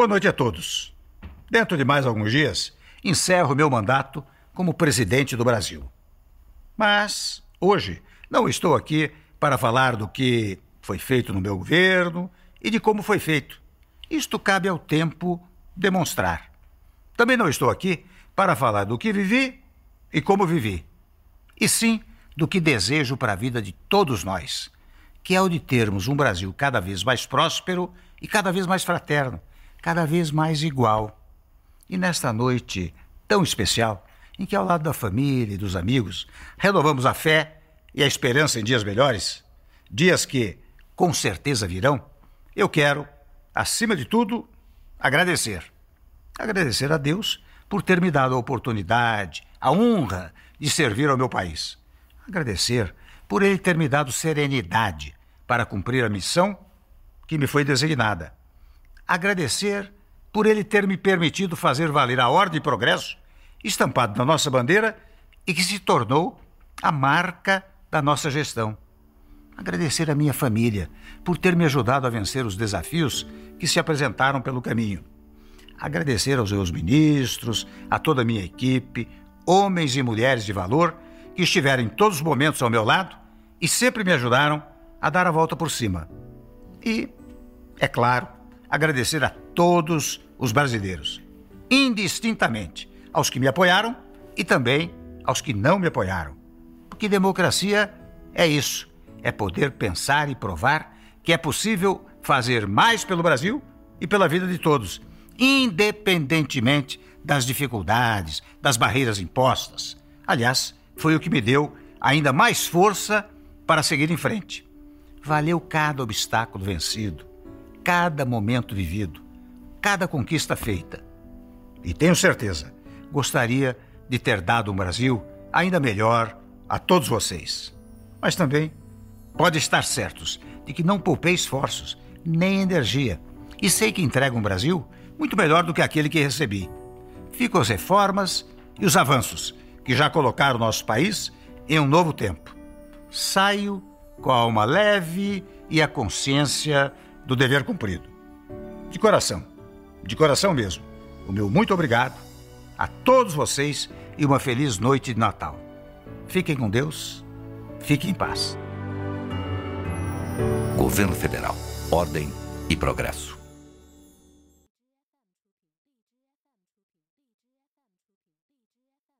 Boa noite a todos. Dentro de mais alguns dias, encerro meu mandato como presidente do Brasil. Mas, hoje, não estou aqui para falar do que foi feito no meu governo e de como foi feito. Isto cabe ao tempo demonstrar. Também não estou aqui para falar do que vivi e como vivi, e sim do que desejo para a vida de todos nós, que é o de termos um Brasil cada vez mais próspero e cada vez mais fraterno, cada vez mais igual. E nesta noite tão especial, em que ao lado da família e dos amigos renovamos a fé e a esperança em dias melhores, dias que com certeza virão, eu quero, acima de tudo, agradecer. Agradecer a Deus por ter me dado a oportunidade, a honra de servir ao meu país. Agradecer por ele ter me dado serenidade para cumprir a missão que me foi designada. Agradecer por ele ter me permitido fazer valer a ordem e progresso estampado na nossa bandeira e que se tornou a marca da nossa gestão. Agradecer à minha família por ter me ajudado a vencer os desafios que se apresentaram pelo caminho agradecer aos meus ministros, a toda a minha equipe, homens e mulheres de valor que estiveram em todos os momentos ao meu lado e sempre me ajudaram a dar a volta por cima. E, é claro, agradecer a todos os brasileiros, indistintamente, aos que me apoiaram e também aos que não me apoiaram. Porque democracia é isso: é poder pensar e provar que é possível fazer mais pelo Brasil e pela vida de todos independentemente das dificuldades, das barreiras impostas. Aliás, foi o que me deu ainda mais força para seguir em frente. Valeu cada obstáculo vencido, cada momento vivido, cada conquista feita. E tenho certeza, gostaria de ter dado um Brasil ainda melhor a todos vocês. Mas também pode estar certos de que não poupei esforços nem energia e sei que entrego um Brasil muito melhor do que aquele que recebi. Ficam as reformas e os avanços que já colocaram nosso país em um novo tempo. Saio com a alma leve e a consciência do dever cumprido. De coração, de coração mesmo, o meu muito obrigado a todos vocês e uma feliz noite de Natal. Fiquem com Deus, fiquem em paz. Governo Federal, Ordem e Progresso.